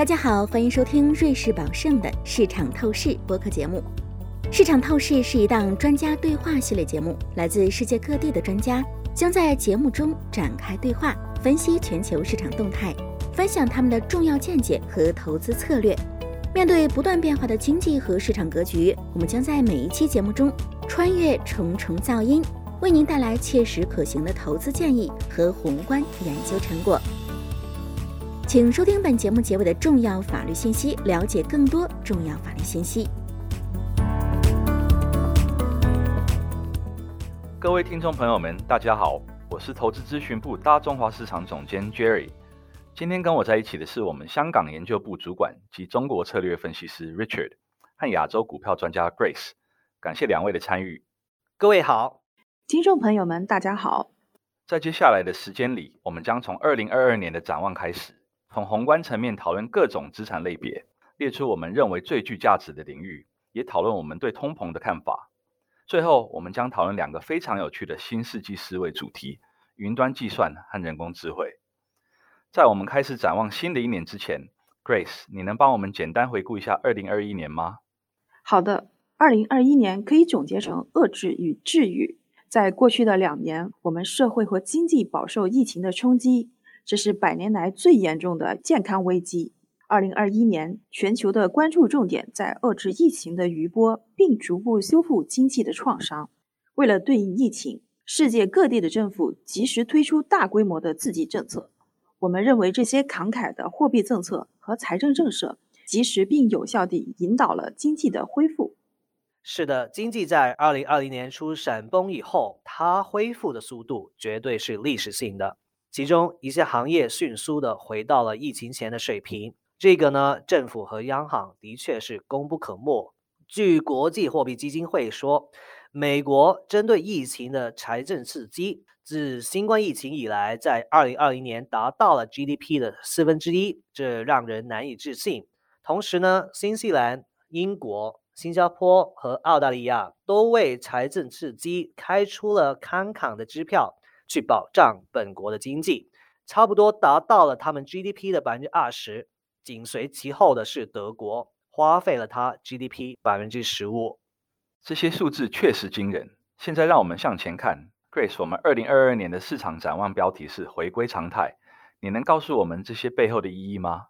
大家好，欢迎收听瑞士宝盛的市场透视播客节目。市场透视是一档专家对话系列节目，来自世界各地的专家将在节目中展开对话，分析全球市场动态，分享他们的重要见解和投资策略。面对不断变化的经济和市场格局，我们将在每一期节目中穿越重重噪音，为您带来切实可行的投资建议和宏观研究成果。请收听本节目结尾的重要法律信息，了解更多重要法律信息。各位听众朋友们，大家好，我是投资咨询部大中华市场总监 Jerry。今天跟我在一起的是我们香港研究部主管及中国策略分析师 Richard 和亚洲股票专家 Grace。感谢两位的参与。各位好，听众朋友们，大家好。在接下来的时间里，我们将从二零二二年的展望开始。从宏观层面讨论各种资产类别，列出我们认为最具价值的领域，也讨论我们对通膨的看法。最后，我们将讨论两个非常有趣的新世纪思维主题：云端计算和人工智慧。在我们开始展望新的一年之前，Grace，你能帮我们简单回顾一下二零二一年吗？好的，二零二一年可以总结成遏制与治愈。在过去的两年，我们社会和经济饱受疫情的冲击。这是百年来最严重的健康危机。二零二一年，全球的关注重点在遏制疫情的余波，并逐步修复经济的创伤。为了对应疫情，世界各地的政府及时推出大规模的刺激政策。我们认为，这些慷慨的货币政策和财政政策，及时并有效地引导了经济的恢复。是的，经济在二零二零年初闪崩以后，它恢复的速度绝对是历史性的。其中一些行业迅速的回到了疫情前的水平，这个呢，政府和央行的确是功不可没。据国际货币基金会说，美国针对疫情的财政刺激，自新冠疫情以来，在二零二零年达到了 GDP 的四分之一，这让人难以置信。同时呢，新西兰、英国、新加坡和澳大利亚都为财政刺激开出了慷慨的支票。去保障本国的经济，差不多达到了他们 GDP 的百分之二十。紧随其后的是德国，花费了它 GDP 百分之十五。这些数字确实惊人。现在让我们向前看，Grace，我们二零二二年的市场展望标题是回归常态。你能告诉我们这些背后的意义吗？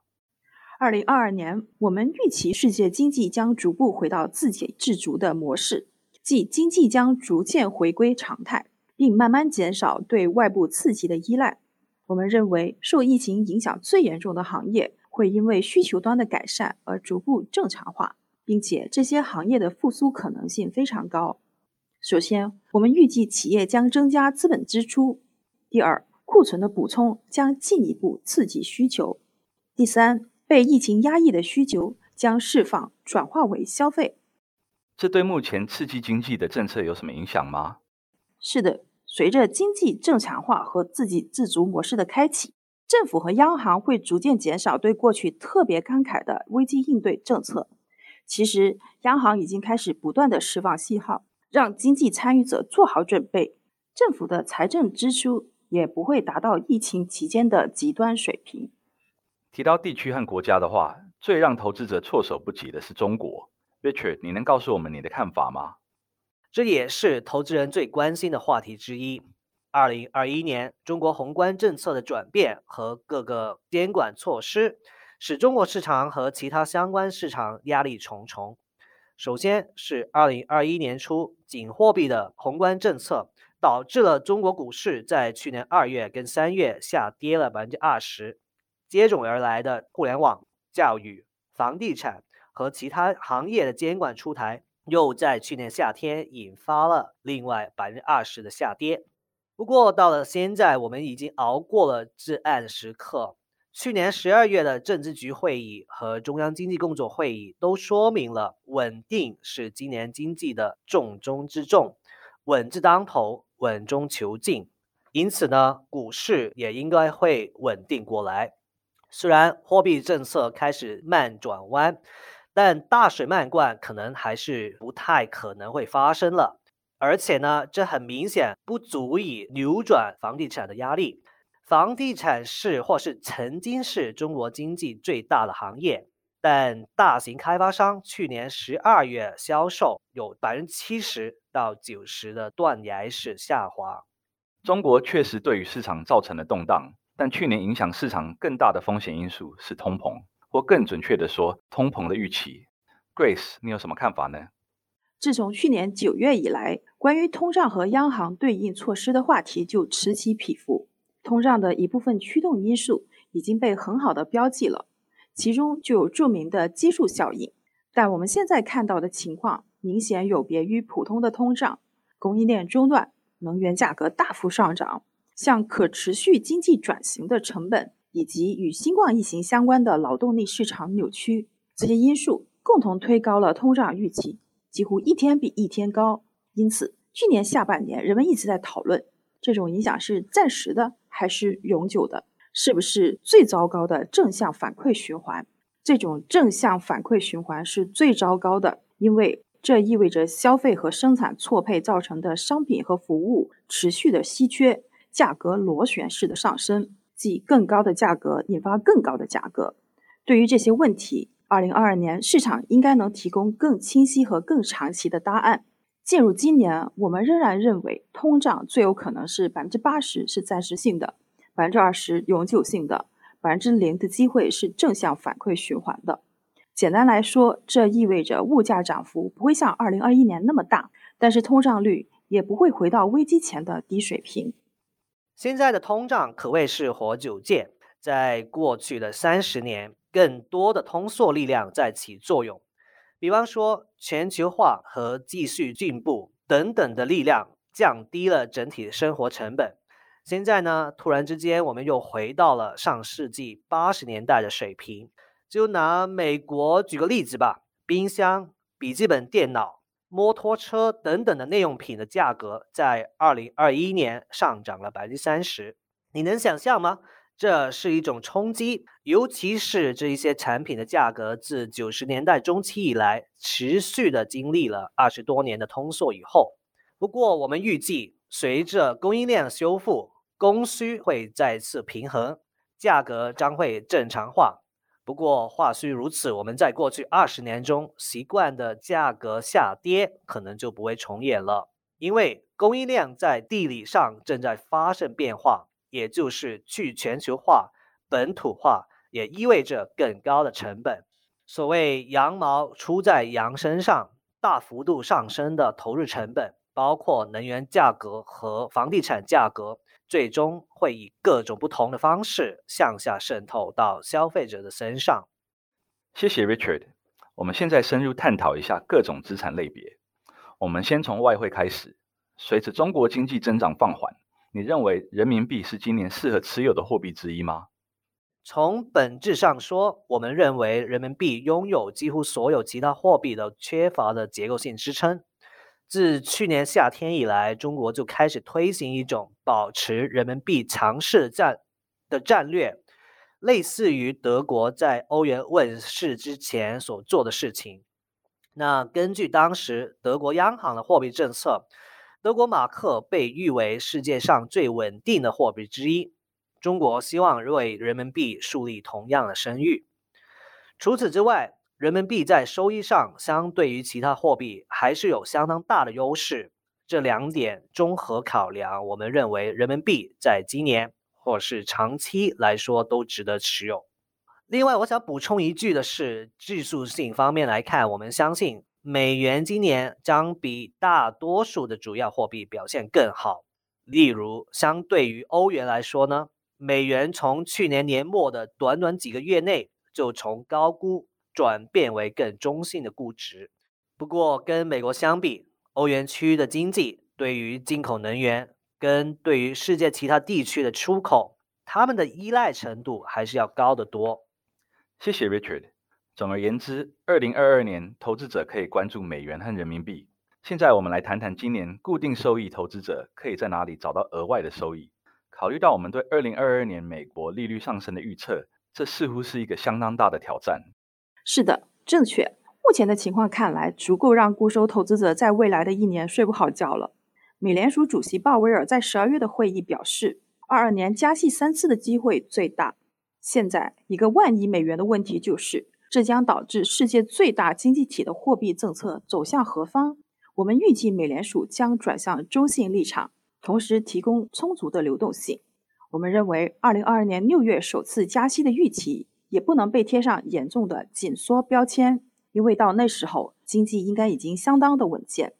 二零二二年，我们预期世界经济将逐步回到自给自足的模式，即经济将逐渐回归常态。并慢慢减少对外部刺激的依赖。我们认为，受疫情影响最严重的行业会因为需求端的改善而逐步正常化，并且这些行业的复苏可能性非常高。首先，我们预计企业将增加资本支出；第二，库存的补充将进一步刺激需求；第三，被疫情压抑的需求将释放转化为消费。这对目前刺激经济的政策有什么影响吗？是的。随着经济正常化和自给自足模式的开启，政府和央行会逐渐减少对过去特别慷慨的危机应对政策。其实，央行已经开始不断的释放信号，让经济参与者做好准备。政府的财政支出也不会达到疫情期间的极端水平。提到地区和国家的话，最让投资者措手不及的是中国。Richard，你能告诉我们你的看法吗？这也是投资人最关心的话题之一。二零二一年，中国宏观政策的转变和各个监管措施，使中国市场和其他相关市场压力重重。首先是二零二一年初紧货币的宏观政策，导致了中国股市在去年二月跟三月下跌了百分之二十。接踵而来的互联网、教育、房地产和其他行业的监管出台。又在去年夏天引发了另外百分之二十的下跌。不过到了现在，我们已经熬过了至暗时刻。去年十二月的政治局会议和中央经济工作会议都说明了，稳定是今年经济的重中之重，稳字当头，稳中求进。因此呢，股市也应该会稳定过来。虽然货币政策开始慢转弯。但大水漫灌可能还是不太可能会发生了，而且呢，这很明显不足以扭转房地产的压力，房地产是或是曾经是中国经济最大的行业，但大型开发商去年十二月销售有百分之七十到九十的断崖式下滑。中国确实对于市场造成了动荡，但去年影响市场更大的风险因素是通膨，或更准确的说，通膨的预期。Grace，你有什么看法呢？自从去年九月以来，关于通胀和央行对应措施的话题就此起彼伏。通胀的一部分驱动因素已经被很好的标记了，其中就有著名的基数效应。但我们现在看到的情况明显有别于普通的通胀，供应链中断，能源价格大幅上涨，向可持续经济转型的成本，以及与新冠疫情相关的劳动力市场扭曲，这些因素共同推高了通胀预期，几乎一天比一天高。因此，去年下半年人们一直在讨论，这种影响是暂时的。还是永久的，是不是最糟糕的正向反馈循环？这种正向反馈循环是最糟糕的，因为这意味着消费和生产错配造成的商品和服务持续的稀缺，价格螺旋式的上升，即更高的价格引发更高的价格。对于这些问题，二零二二年市场应该能提供更清晰和更长期的答案。进入今年，我们仍然认为通胀最有可能是百分之八十是暂时性的，百分之二十永久性的，百分之零的机会是正向反馈循环的。简单来说，这意味着物价涨幅不会像二零二一年那么大，但是通胀率也不会回到危机前的低水平。现在的通胀可谓是活久见，在过去的三十年，更多的通缩力量在起作用。比方说，全球化和继续进步等等的力量降低了整体的生活成本。现在呢，突然之间我们又回到了上世纪八十年代的水平。就拿美国举个例子吧，冰箱、笔记本电脑、摩托车等等的内用品的价格在二零二一年上涨了百分之三十。你能想象吗？这是一种冲击，尤其是这一些产品的价格自九十年代中期以来持续的经历了二十多年的通缩以后。不过，我们预计随着供应链修复，供需会再次平衡，价格将会正常化。不过话虽如此，我们在过去二十年中习惯的价格下跌可能就不会重演了，因为供应链在地理上正在发生变化。也就是去全球化、本土化，也意味着更高的成本。所谓“羊毛出在羊身上”，大幅度上升的投入成本，包括能源价格和房地产价格，最终会以各种不同的方式向下渗透到消费者的身上。谢谢 Richard。我们现在深入探讨一下各种资产类别。我们先从外汇开始。随着中国经济增长放缓。你认为人民币是今年适合持有的货币之一吗？从本质上说，我们认为人民币拥有几乎所有其他货币的缺乏的结构性支撑。自去年夏天以来，中国就开始推行一种保持人民币强势战的战略，类似于德国在欧元问世之前所做的事情。那根据当时德国央行的货币政策。德国马克被誉为世界上最稳定的货币之一。中国希望为人民币树立同样的声誉。除此之外，人民币在收益上相对于其他货币还是有相当大的优势。这两点综合考量，我们认为人民币在今年或是长期来说都值得持有。另外，我想补充一句的是，技术性方面来看，我们相信。美元今年将比大多数的主要货币表现更好。例如，相对于欧元来说呢，美元从去年年末的短短几个月内就从高估转变为更中性的估值。不过，跟美国相比，欧元区的经济对于进口能源跟对于世界其他地区的出口，他们的依赖程度还是要高得多。谢谢 Richard。总而言之，二零二二年投资者可以关注美元和人民币。现在我们来谈谈今年固定收益投资者可以在哪里找到额外的收益。考虑到我们对二零二二年美国利率上升的预测，这似乎是一个相当大的挑战。是的，正确。目前的情况看来，足够让固收投资者在未来的一年睡不好觉了。美联储主席鲍威尔在十二月的会议表示，二二年加息三次的机会最大。现在一个万亿美元的问题就是，这将导致世界最大经济体的货币政策走向何方？我们预计美联储将转向中性立场，同时提供充足的流动性。我们认为，二零二二年六月首次加息的预期也不能被贴上严重的紧缩标签，因为到那时候经济应该已经相当的稳健。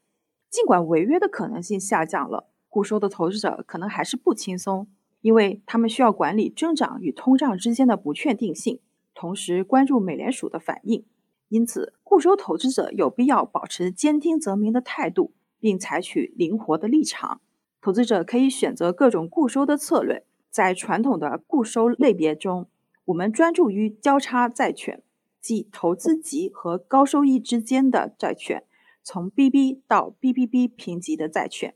尽管违约的可能性下降了，固收的投资者可能还是不轻松，因为他们需要管理增长与通胀之间的不确定性，同时关注美联储的反应。因此，固收投资者有必要保持兼听则明的态度，并采取灵活的立场。投资者可以选择各种固收的策略。在传统的固收类别中，我们专注于交叉债券，即投资级和高收益之间的债券，从 BB 到 BBB 评级的债券。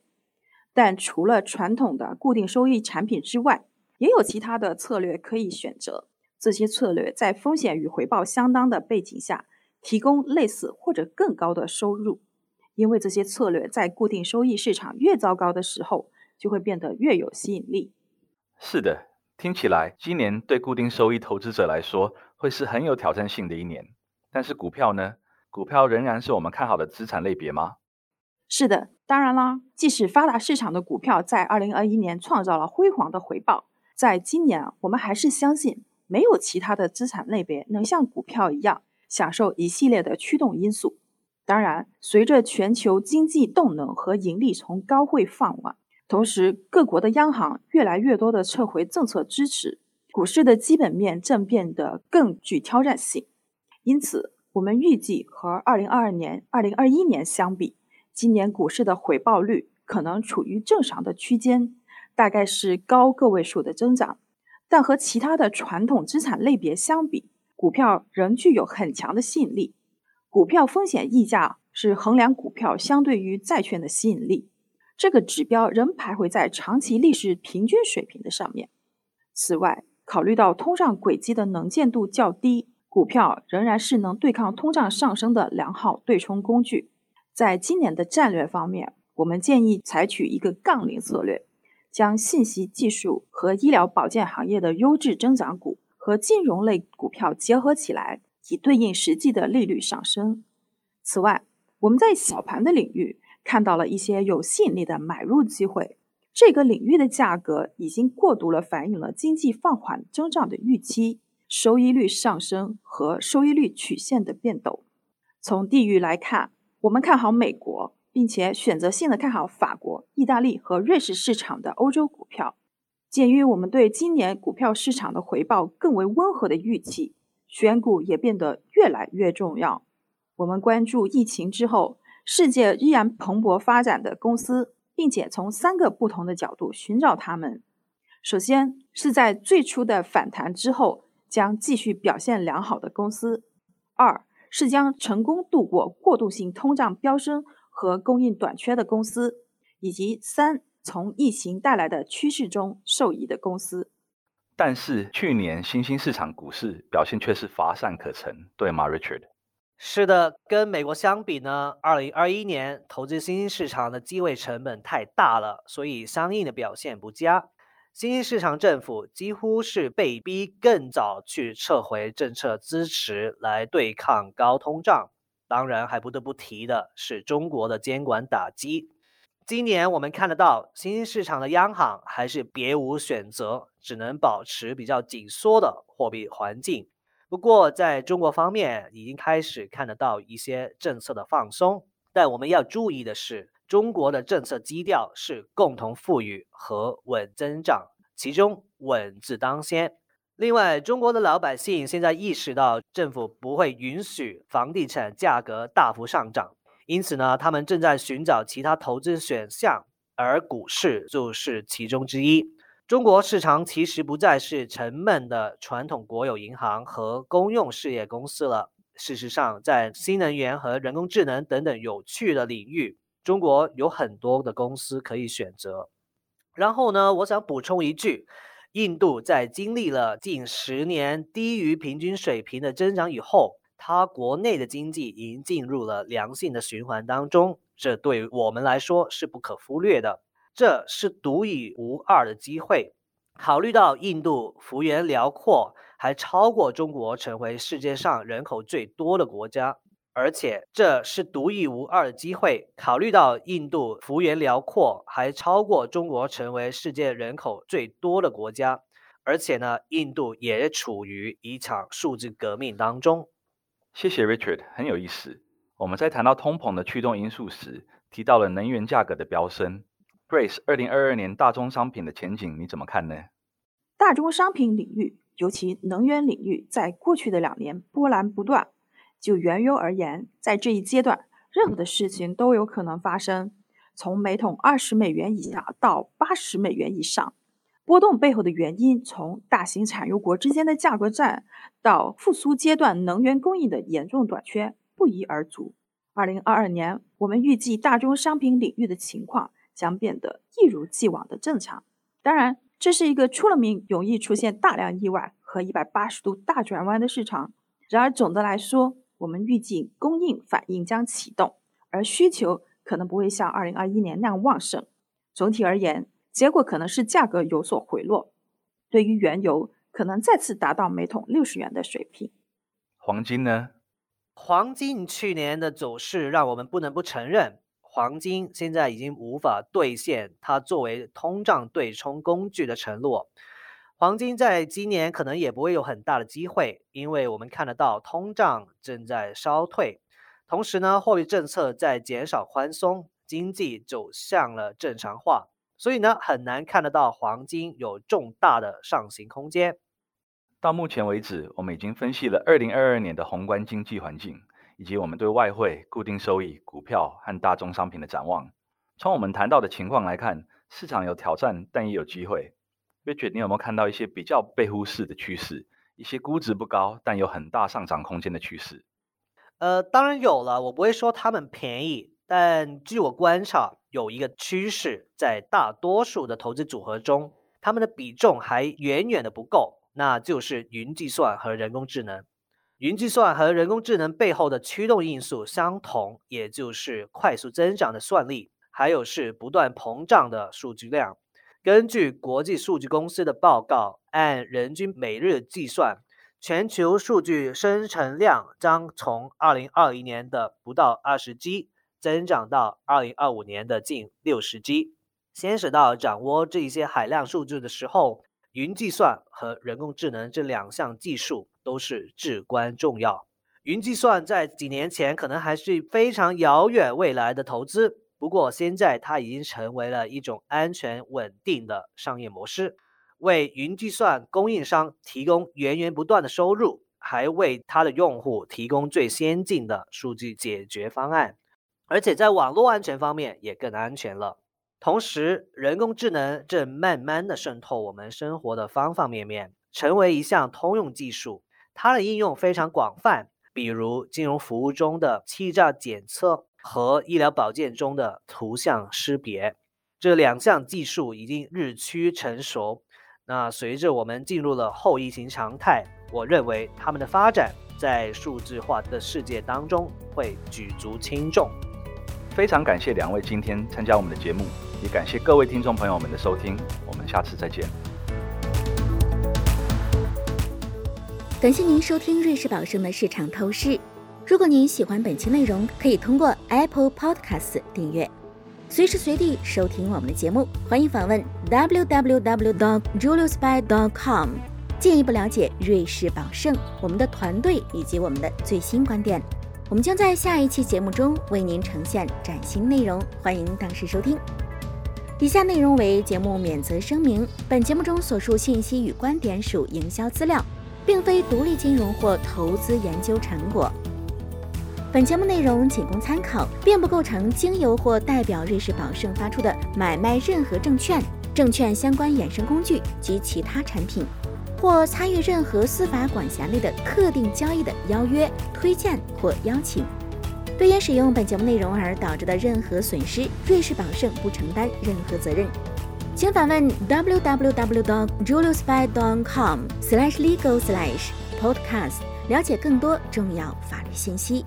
但除了传统的固定收益产品之外，也有其他的策略可以选择。这些策略在风险与回报相当的背景下，提供类似或者更高的收入。因为这些策略在固定收益市场越糟糕的时候，就会变得越有吸引力。是的，听起来今年对固定收益投资者来说会是很有挑战性的一年。但是股票呢？股票仍然是我们看好的资产类别吗？是的，当然啦。即使发达市场的股票在二零二一年创造了辉煌的回报，在今年我们还是相信没有其他的资产类别能像股票一样享受一系列的驱动因素。当然，随着全球经济动能和盈利从高位放缓。同时，各国的央行越来越多的撤回政策支持，股市的基本面正变得更具挑战性。因此，我们预计和2022年、2021年相比，今年股市的回报率可能处于正常的区间，大概是高个位数的增长。但和其他的传统资产类别相比，股票仍具有很强的吸引力。股票风险溢价是衡量股票相对于债券的吸引力。这个指标仍徘徊在长期历史平均水平的上面。此外，考虑到通胀轨迹的能见度较低，股票仍然是能对抗通胀上升的良好对冲工具。在今年的战略方面，我们建议采取一个杠铃策略，将信息技术和医疗保健行业的优质增长股和金融类股票结合起来，以对应实际的利率上升。此外，我们在小盘的领域。看到了一些有吸引力的买入机会，这个领域的价格已经过度了反映了经济放缓增长的预期、收益率上升和收益率曲线的变动。从地域来看，我们看好美国，并且选择性的看好法国、意大利和瑞士市场的欧洲股票。鉴于我们对今年股票市场的回报更为温和的预期，选股也变得越来越重要。我们关注疫情之后。世界依然蓬勃发展的公司，并且从三个不同的角度寻找它们。首先是在最初的反弹之后将继续表现良好的公司；二是将成功度过过渡性通胀飙升和供应短缺的公司；以及三从疫情带来的趋势中受益的公司。但是去年新兴市场股市表现却是乏善可陈，对吗，Richard？是的，跟美国相比呢，二零二一年投资新兴市场的机会成本太大了，所以相应的表现不佳。新兴市场政府几乎是被逼更早去撤回政策支持来对抗高通胀。当然，还不得不提的是中国的监管打击。今年我们看得到，新兴市场的央行还是别无选择，只能保持比较紧缩的货币环境。不过，在中国方面已经开始看得到一些政策的放松，但我们要注意的是，中国的政策基调是共同富裕和稳增长，其中“稳”字当先。另外，中国的老百姓现在意识到政府不会允许房地产价格大幅上涨，因此呢，他们正在寻找其他投资选项，而股市就是其中之一。中国市场其实不再是沉闷的传统国有银行和公用事业公司了。事实上，在新能源和人工智能等等有趣的领域，中国有很多的公司可以选择。然后呢，我想补充一句：印度在经历了近十年低于平均水平的增长以后，它国内的经济已经进入了良性的循环当中，这对我们来说是不可忽略的。这是独一无二的机会。考虑到印度幅员辽阔，还超过中国成为世界上人口最多的国家，而且这是独一无二的机会。考虑到印度幅员辽阔，还超过中国成为世界人口最多的国家，而且呢，印度也处于一场数字革命当中。谢谢 Richard，很有意思。我们在谈到通膨的驱动因素时，提到了能源价格的飙升。Grace，二零二二年大宗商品的前景你怎么看呢？大宗商品领域，尤其能源领域，在过去的两年波澜不断。就原油而言，在这一阶段，任何的事情都有可能发生，从每桶二十美元以下到八十美元以上。波动背后的原因，从大型产油国之间的价格战，到复苏阶段能源供应的严重短缺，不一而足。二零二二年，我们预计大宗商品领域的情况。将变得一如既往的正常。当然，这是一个出了名容易出现大量意外和一百八十度大转弯的市场。然而，总的来说，我们预计供应反应将启动，而需求可能不会像二零二一年那样旺盛。总体而言，结果可能是价格有所回落。对于原油，可能再次达到每桶六十元的水平。黄金呢？黄金去年的走势让我们不能不承认。黄金现在已经无法兑现它作为通胀对冲工具的承诺。黄金在今年可能也不会有很大的机会，因为我们看得到通胀正在稍退，同时呢，货币政策在减少宽松，经济走向了正常化，所以呢，很难看得到黄金有重大的上行空间。到目前为止，我们已经分析了二零二二年的宏观经济环境。以及我们对外汇、固定收益、股票和大宗商品的展望。从我们谈到的情况来看，市场有挑战，但也有机会。Richard，你有没有看到一些比较被忽视的趋势？一些估值不高，但有很大上涨空间的趋势？呃，当然有了。我不会说他们便宜，但据我观察，有一个趋势，在大多数的投资组合中，他们的比重还远远的不够，那就是云计算和人工智能。云计算和人工智能背后的驱动因素相同，也就是快速增长的算力，还有是不断膨胀的数据量。根据国际数据公司的报告，按人均每日计算，全球数据生成量将从2021年的不到20 G 增长到2025年的近60 G。先使到掌握这一些海量数据的时候，云计算和人工智能这两项技术。都是至关重要。云计算在几年前可能还是非常遥远未来的投资，不过现在它已经成为了一种安全稳定的商业模式，为云计算供应商提供源源不断的收入，还为它的用户提供最先进的数据解决方案，而且在网络安全方面也更安全了。同时，人工智能正慢慢的渗透我们生活的方方面面，成为一项通用技术。它的应用非常广泛，比如金融服务中的欺诈检测和医疗保健中的图像识别，这两项技术已经日趋成熟。那随着我们进入了后疫情常态，我认为他们的发展在数字化的世界当中会举足轻重。非常感谢两位今天参加我们的节目，也感谢各位听众朋友们的收听，我们下次再见。感谢您收听瑞士宝盛的市场透视。如果您喜欢本期内容，可以通过 Apple Podcasts 订阅，随时随地收听我们的节目。欢迎访问 www.juliusby.com，进一步了解瑞士宝盛、我们的团队以及我们的最新观点。我们将在下一期节目中为您呈现崭新内容，欢迎当时收听。以下内容为节目免责声明：本节目中所述信息与观点属营销资料。并非独立金融或投资研究成果。本节目内容仅供参考，并不构成经由或代表瑞士宝盛发出的买卖任何证券、证券相关衍生工具及其他产品，或参与任何司法管辖内的特定交易的邀约、推荐或邀请。对因使用本节目内容而导致的任何损失，瑞士宝盛不承担任何责任。请访问 www.juliusby.com/legal/podcast，了解更多重要法律信息。